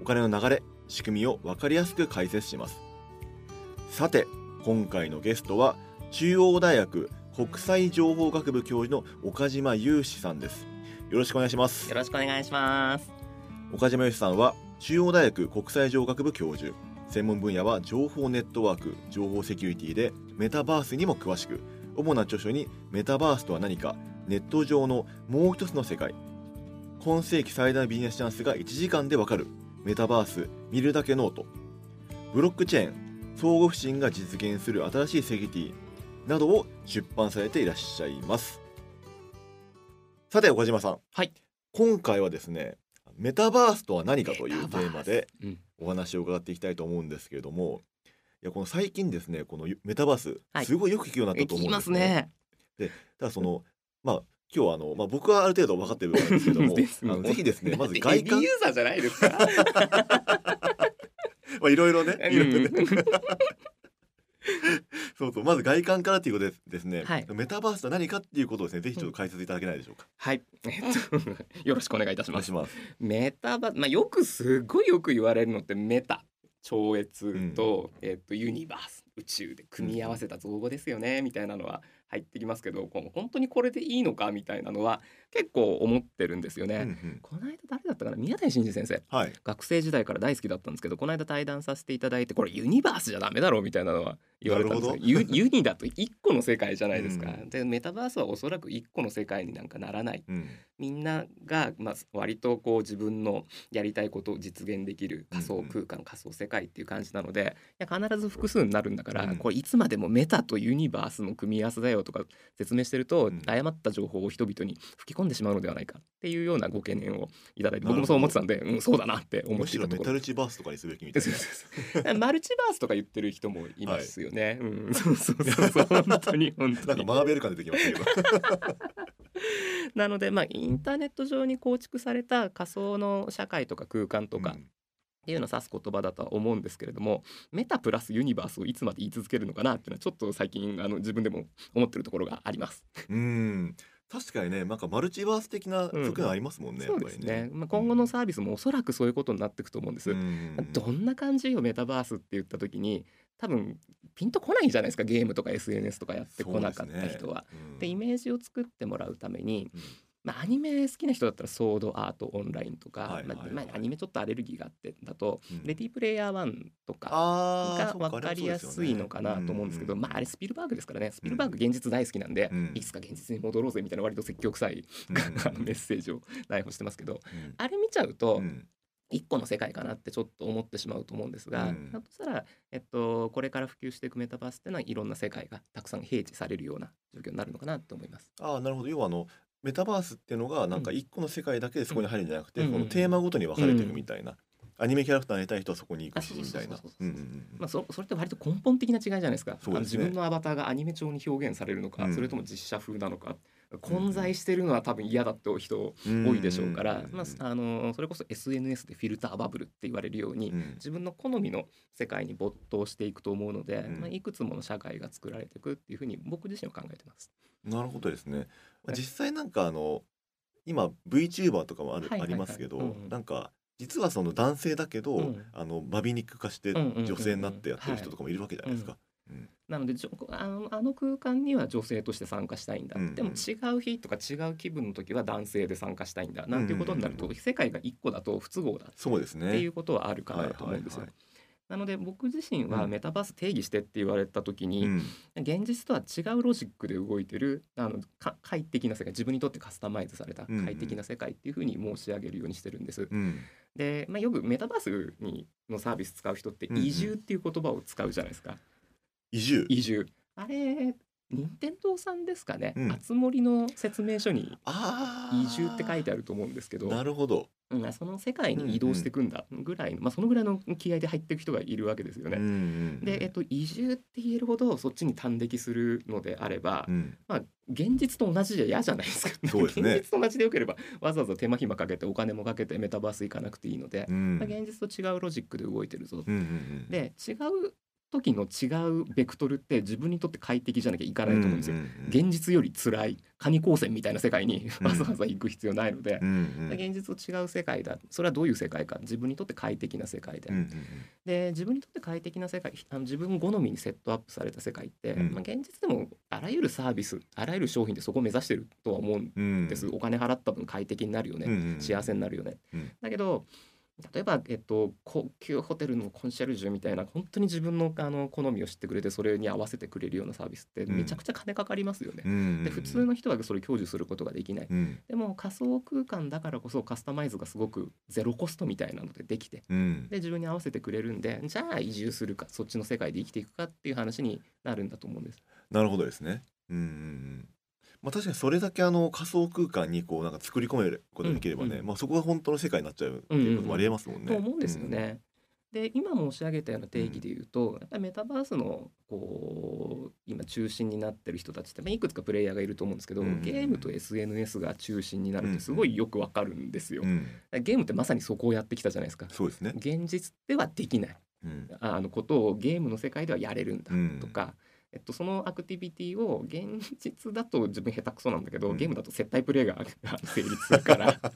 お金の流れ仕組みを分かりやすく解説します。さて今回のゲストは中央大学国際情報学部教授の岡島雄志さんです。よろしくお願いします。よろしくお願いします。岡島由さんは中央大学国際情学部教授。専門分野は情報ネットワーク情報セキュリティでメタバースにも詳しく主な著書にメタバースとは何かネット上のもう一つの世界。今世紀最大のビジネスチャンスが1時間でわかるメタバース見るだけノートブロックチェーン相互不信が実現する新しいセキュリティなどを出版されていらっしゃいますさて岡島さんはい。今回はですねメタバースとは何かというテーマでうん。お話を伺っていきたいと思うんですけれどもいやこの最近ですねこのメタバース、はいすごいよく聞くようになったと思うんですね。すね。ただそのまあ今日はあの、まあ、僕はある程度分かってるんですけども あのぜひですね まず外観ユーザーじゃないですか？まあいろいろねうんいろいろねそうそうまず外観からということでですね、はいメタバースとは何かっていうことをですねぜひちょっと解説いただけないでしょうか？はい。えっとよろしくお願いいたします。メタバまあよくすごいよく言われるのってメタ超越と、えっとユニバース宇宙で組み合わせた造語ですよねみたいなのは入ってきますけど、この本当にこれでいいのかみたいなのは結構思ってるんですよね。うんうんこの間誰だったかな？宮台真司先生はい。学生時代から大好きだったんですけどこの間対談させていただいてこれユニバースじゃダメだろうみたいなのは言われたんですけど。なユユニだと1個の世界じゃないですか、うん。でメタバースはおそらく1個の世界になんかならない。うん。みんなが、まあ、割とこう自分のやりたいことを実現できる仮想うんうん。空間、仮想世界っていう感じなのでいや必ず複数になるんだから、うん。これいつまでもメタとユニバースの組み合わせだよとか説明してると、うん。誤った情報を人々に吹き込んでしまうのではないかっていうようなご懸念をいただいて僕もそう思ってたんで、うん、そうだなって思むっていたところ。しろメタルチバースとかにすべきみたいな。マルチバースとか言ってる人もいますよね。うん、そうそうそうそう本当に 本当に。なんかマーベル感出てきましたけど。なのでまあインターネット上に構築された仮想の社会とか空間とかうんっていうのを指す言葉だとは思うんですけれども、メタプラスユニバースをいつまで言い続けるのかなっていうのはちょっと最近あの自分でも思ってるところがあります。うん。確かにね、なんかマルチバース的な側面ありますもんね。そうですね。やっぱりまあ、今後のサービスもおそらくそういうことになっていくと思うんです。うんどんな感じよメタバースって言った時に多分ピンとこないじゃないですか？ゲームとか SNS とかやってこなかった人は。うん。でイメージを作ってもらうために、うん。まあ、アニメ好きな人だったらソードアートオンラインとか、まあまあアニメちょっとアレルギーがあってだと、うん。レディープレイヤー1とかが分かりやすいのかなと思うんですけど、うまああれスピルバーグですからね。スピルバーグ現実大好きなんで、うん。いつか現実に戻ろうぜみたいな割と積極臭い、メッセージを 内包してますけどうん。あれ見ちゃうと、うん一個の世界かなってちょっと思ってしまうと思うんですが、うん。だとしたら、えっと、これから普及していくメタバースっていうのはいろんな世界がたくさん併示されるような状況になるのかなと思います。ああなるほど。要はあのメタバースっていうのがなんか一個の世界だけでそこに入るんじゃなくて、うん。このテーマごとに分かれていくみたいな、アニメキャラクターになりたい人はそこに行くしみたいなまあ、そそれって割と根本的な違いじゃないですか。すね。自分のアバターがアニメ調に表現されるのか、うん。それとも実写風なのか混在してるのは多分嫌だって人多いでしょうから、まあ、あのそれこそ SNS でフィルターバブルって言われるように、うん。自分の好みの世界に没頭していくと思うので、うん。まあ、いくつもの社会が作られていくっていうふうに僕自身は考えてます。なるほどですね、実際なんかあの今 VTuber とかもある、ありますけど、うんなんか実はその男性だけど、うん。あのバビ肉化して女性になってやってる人とかもいるわけじゃないですか。うんなのであのあの空間には女性として参加したいんだ、うんうん。でも違う日とか違う気分の時は男性で参加したいんだ。なんていうことになると、うん世界が一個だと不都合だそうですね。っていうことはあるかなと思うんですよ。はいはいなので僕自身はうん。メタバース定義してって言われた時に、うん。現実とは違うロジックで動いてるあのか快適な世界自分にとってカスタマイズされたうんうん。快適な世界っていうふうに申し上げるようにしてるんです。うん。で、まあ、よくメタバースにのサービス使う人ってうんうん。移住っていう言葉を使うじゃないですか。移住？移住。あれ任天堂さんですかね、うん。あつ森の説明書に移住って書いてあると思うんですけど。なるほど。うん、その世界に移動していくんだぐらいの、まあ、そのぐらいの気合で入っていく人がいるわけですよね。うんうんで、えっと、移住って言えるほどそっちに端的するのであれば、うん。まあ、現実と同じじゃ嫌じゃないですか、そうですね。現実と同じでよければわざわざ手間暇かけてお金もかけてメタバース行かなくていいので、うん。まあ、現実と違うロジックで動いてるぞ、うんうんうん。で違う時の違うベクトルって自分にとって快適じゃなきゃいかないと思うんですよ。うんうん現実より辛いカニ光線みたいな世界にうん。わざわざ行く必要ないので。う、んうん。現実と違う世界だ。それはどういう世界か。自分にとって快適な世界で、うんうんで自分にとって快適な世界あの自分好みにセットアップされた世界って、うん。まあ、現実でもあらゆるサービスあらゆる商品でそこを目指してるとは思うんうん。です、お金払った分快適になるよね、うんうん。幸せになるよね、うん。だけど例えば、えっと、高級ホテルのコンシェルジュみたいな本当に自分のあの好みを知ってくれてそれに合わせてくれるようなサービスってうんめちゃくちゃ金かかりますよね。うんうんで普通の人はそれ享受することができない。うんでも仮想空間だからこそカスタマイズがすごくゼロコストみたいなのでできてうんで自分に合わせてくれるんでじゃあ移住するかそっちの世界で生きていくかっていう話になるんだと思うんです。なるほどですね。うんうんうん。まあ確かにそれだけあの仮想空間にこうなんか作り込めることができればね、うんうんまあそこが本当の世界になっちゃうっていうこともありえますもんね。と思うんですよね。で今申し上げたような定義で言うと、やっぱりメタバースのこう今中心になってる人たちって、まあ、いくつかプレイヤーがいると思うんですけど、うんうんうんゲームと SNS が中心になるってすごいよくわかるんですよ。うん。ゲームってまさにそこをやってきたじゃないですか。そうですね。現実ではできないうん。あのことをゲームの世界ではやれるんだうんとか、えっと、そのアクティビティを現実だと自分下手くそなんだけど、うん。ゲームだと接待プレイが成立するからあ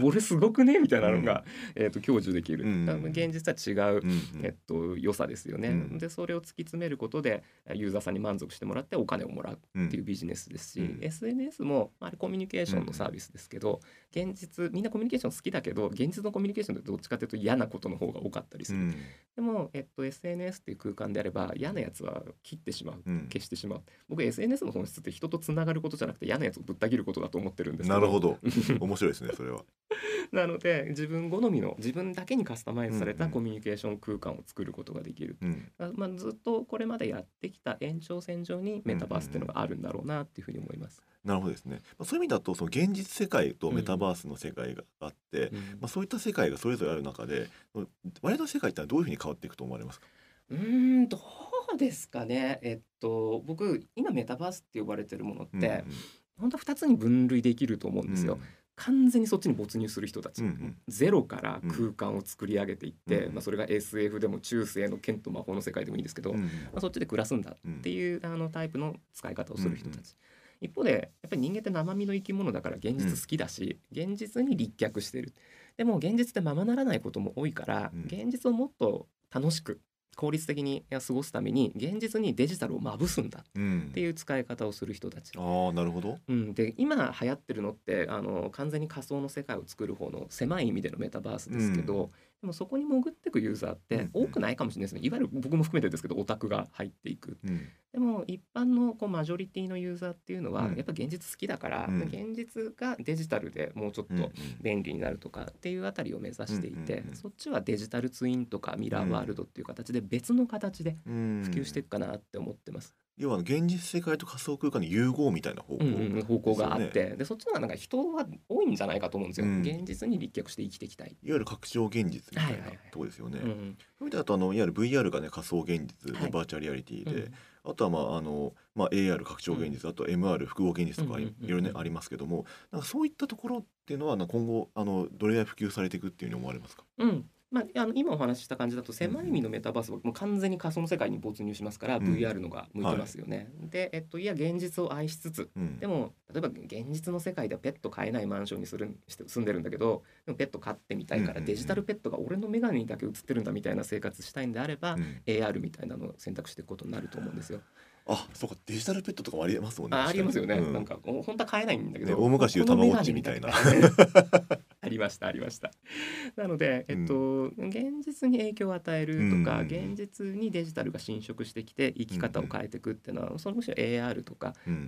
俺すごくねみたいなのが、えっと、享受できる、うん。現実とは違う、うんうん。えっと、良さですよね、うん。でそれを突き詰めることでユーザーさんに満足してもらってお金をもらううんっていうビジネスですし、うん。SNS もあれコミュニケーションのサービスですけど、現実みんなコミュニケーション好きだけど現実のコミュニケーションってどっちかというと嫌なことの方が多かったりする、うん。でも、えっと、SNS っていう空間であれば嫌なやつは切ってしまううん消してしまう僕 SNS の本質って人とつながることじゃなくて嫌なやつをぶった切ることだと思ってるんですなるほど。面白いですねそれは。なので自分好みの自分だけにカスタマイズされたコミュニケーション空間を作ることができる、うん。あまあ、ずっとこれまでやってきた延長線上にメタバースっていうのがあるんだろうなっていうふうに思います。なるほどですね。まあそういう意味だとその現実世界とメタバースの世界があって、うんまあそういった世界がそれぞれある中で、我々の世界ってのはどういうふうに変わっていくと思われますか？うーんどうですかねえっと僕今メタバースって呼ばれてるものって、本当は2つに分類できると思うんですよ。完全にそっちに没入する人たち、うんうん。ゼロから空間を作り上げていって、うんまあ、それが SF でも中世の剣と魔法の世界でもいいんですけど、うんうんまあ、そっちで暮らすんだうん。っていうあのタイプの使い方をする人たち、一方でやっぱり人間って生身の生き物だから現実好きだし、現実に立脚してる。でも現実でままならないことも多いから、うん。現実をもっと楽しく効率的に過ごすために現実にデジタルをまぶすんだうんっていう使い方をする人たち。ああなるほど。うん、で今流行ってるのってあの完全に仮想の世界を作る方の狭い意味でのメタバースですけど、うんでもそこに潜ってくユーザーってうん多くないかもしれないですね、いわゆる僕も含めてですけどオタクが入っていく。うん。でも一般のこうマジョリティのユーザーっていうのはうん。やっぱ現実好きだから、うん。現実がデジタルでもうちょっと便利になるとかっていうあたりを目指していて、そっちはデジタルツインとかミラーワールドっていう形で別の形でうん。普及していくかなって思ってます。要は現実世界と仮想空間の融合みたいな方向、うんうん、方向があって。でそっちの方がなんか人は多いんじゃないかと思うんですよ、うん。現実に立脚して生きていきたい。いわゆる拡張現実みたいなとこですよね。うんうん。そういう意味だとあのいわゆる VR がね仮想現実で、はい。バーチャルリアリティで、うん。あとはまああのまあ AR 拡張現実、あと MR 複合現実とかいうんうんうんうん。ろいろねありますけども、なんかそういったところっていうのは今後あのどれぐらい普及されていくっていうふうに思われますか？うんまあ、あの今お話しした感じだと狭い意味のメタバースはもう完全に仮想の世界に没入しますから、うん。VR のが向いてますよね。で、えっと、いや現実を愛しつつうん、でも例えば現実の世界ではペット飼えないマンションにするして住んでるんだけどでもペット飼ってみたいかうんうんうん。らデジタルペットが俺の眼鏡にだけ映ってるんだみたいな生活したいんであれば、うん。AR みたいなのを選択していくことになると思うんですよ。あそうかデジタルペットとかもありえますもんね。あありますよね、うん。なんかお本当は買えないんだけど、ね大昔言うたまごっちみたいなりましたありました。なのでえっと、現実に影響を与えるとか、うん。現実にデジタルが侵食してきて生き方を変えていくっていうのは、そのむしろ AR とか、うん、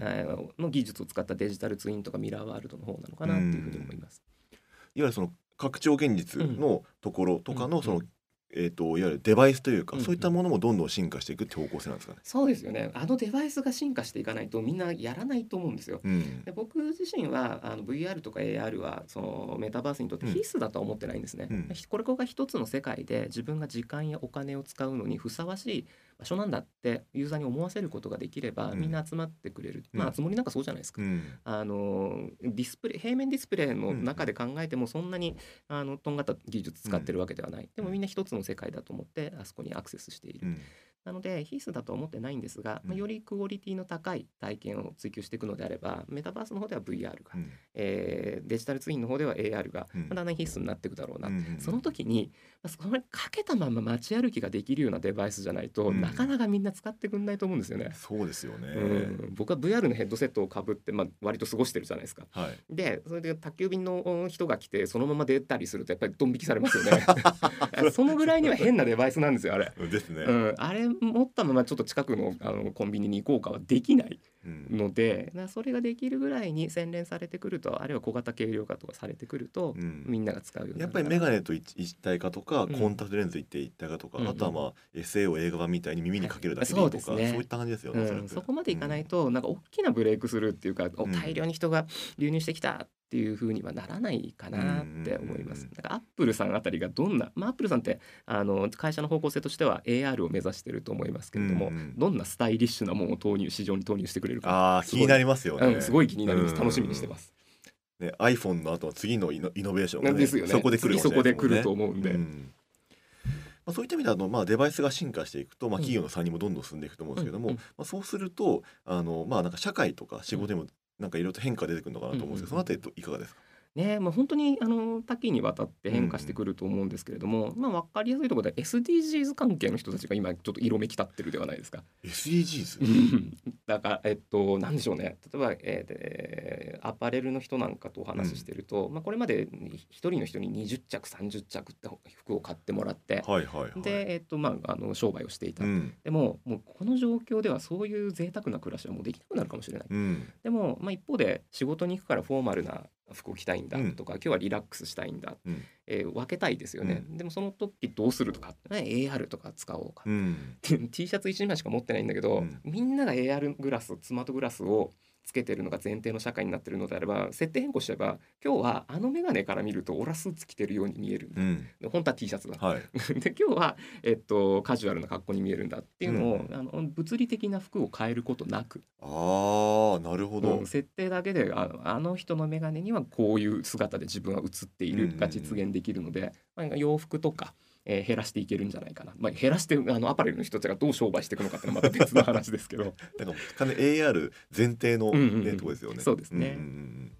の技術を使ったデジタルツインとかミラーワールドの方なのかなっていうふうに思います。ゆるその拡張現実のところとかうんのそのえー、といわゆるデバイスというか、うんうんそういったものもどんどん進化していくって方向性なんですかね。そうですよねあのデバイスが進化していかないとみんなやらないと思うんですよ。うんで僕自身はあの VR とか AR はそのメタバースにとって必須だとは思ってないんですね。うんこれこが一つの世界で自分が時間やお金を使うのにふさわしい場所なんだってユーザーに思わせることができれば、うん。みんな集まってくれる、うん。まあつもりなんかそうじゃないですか。うん。あのディスプレイ平面ディスプレイの中で考えてもそんなにあのとんがった技術使ってるわけではない、でもみんな一つの世界だと思ってあそこにアクセスしている、うんなので必須だとは思ってないんですが、まあ、うんよりクオリティの高い体験を追求していくのであればメタバースの方では VR が、うんえーデジタルツインの方では AR が、うんまあだんだん必須になっていくだろうな、うんその時に、まあ、それかけたまま街歩きができるようなデバイスじゃないと、うんなかなかみんな使ってくんないと思うんですよね。そうですよね。うん、僕は VR のヘッドセットをかぶって、まあ、割と過ごしてるじゃないですか。はい。でそれで宅急便の人が来てそのまま出たりするとやっぱりドン引きされますよね そのぐらいには変なデバイスなんですよあれ、ですね。うん、あれ持ったままちょっと近くのあのコンビニに行こうかはできないうん。のでだからそれができるぐらいに洗練されてくるとあるいは小型軽量化とかされてくると、うん。みんなが使うようになやっぱりるからメガネと一一体化とか、うん。コンタクトレンズ一体一体化とか、うん。あとはまあ SA を映画版みたいに耳にかけるだけでいいとか、はいそうですね。そういった感じですよね。そこまでいかないと、なんか大きなブレイクスルーっていうか、大量に人が流入してきたっていう風にはならないかなって思います。うんだからアップルさんあたりがどんな、まあ、アップルさんってあの会社の方向性としては AR を目指してると思いますけれども、うんうんどんなスタイリッシュなものを投入市場に投入してくれるか、あ気になりますよね。うん、すごい気になります。うん楽しみにしてます。ね iPhone の後の次のイノイノベーションがねですよね。そこで来る次そこで来ると思うんで。んまあ、そういった意味だと、まあ、デバイスが進化していくと、まあ、うん企業の差にもどんどん進んでいくと思うんですけども、まあ、そうするとあの、まあ、なんか社会とか仕事でもなんかいろいろと変化出てくるのかなと思うんですけど、そのあたりといかがですか、ねまあ、本当にあの多岐にわたって変化してくると思うんですけれども、まあ、分かりやすいところで SDGs 関係の人たちが今ちょっと色めき立ってるではないですか。SDGs? だからえっと何でしょうね例えば、えーでアパレルの人なんかとお話ししてると、まあ、これまで一人の人に20着30着って服を買ってもらって、はいはいはい。で、えっとまあ、あの商売をしていた。うんでももうこの状況ではそういう贅沢な暮らしはもうできなくなるかもしれない。うんでも、まあ、一方で仕事に行くからフォーマルな服を着たいんだうん。とか、今日はリラックスしたいんだ、うん。えー分けたいですよね、でもその時どうするとか、ね、AR とか使おうか、うん。T シャツ1枚しか持ってないんだけど、うん。みんなが AR グラススマートグラスをつけてるのが前提の社会になってるのであれば設定変更しちゃえば今日はあの眼鏡から見るとオラスーツ着てるように見えるんだ、うん。で本当は T シャツだ、はい。で今日は、えっと、カジュアルな格好に見えるんだっていうのを、うん。あの物理的な服を変えることなく。ああなるほど、うん設定だけでああの人の眼鏡にはこういう姿で自分は映っているが実現できるので、まあ、洋服とか、えー減らしていけるんじゃないかな、まあ、減らしてあのアパレルの人たちがどう商売していくのかっていうのはまた別の話ですけど。なんか完全に AR 前提の、ねうんうんうん。とこですよね。そうですね。んうんうん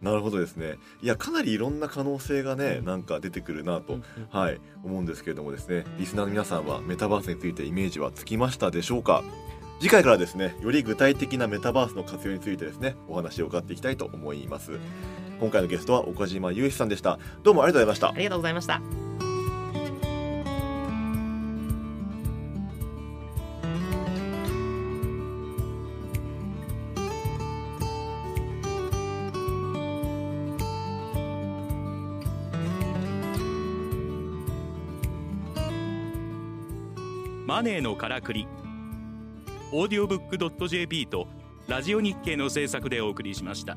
なるほどですね。いやかなりいろんな可能性がね、うん。なんか出てくるなと、うん。はい思うんですけれどもですね。リスナーの皆さんはメタバースについてイメージはつきましたでしょうか？次回からですねより具体的なメタバースの活用についてですねお話を伺っていきたいと思います。今回のゲストは岡島雄一さんでした。どうもありがとうございました。ありがとうございました。ネーのからくりオーディオブック JP とラジオ日経の制作でお送りしました。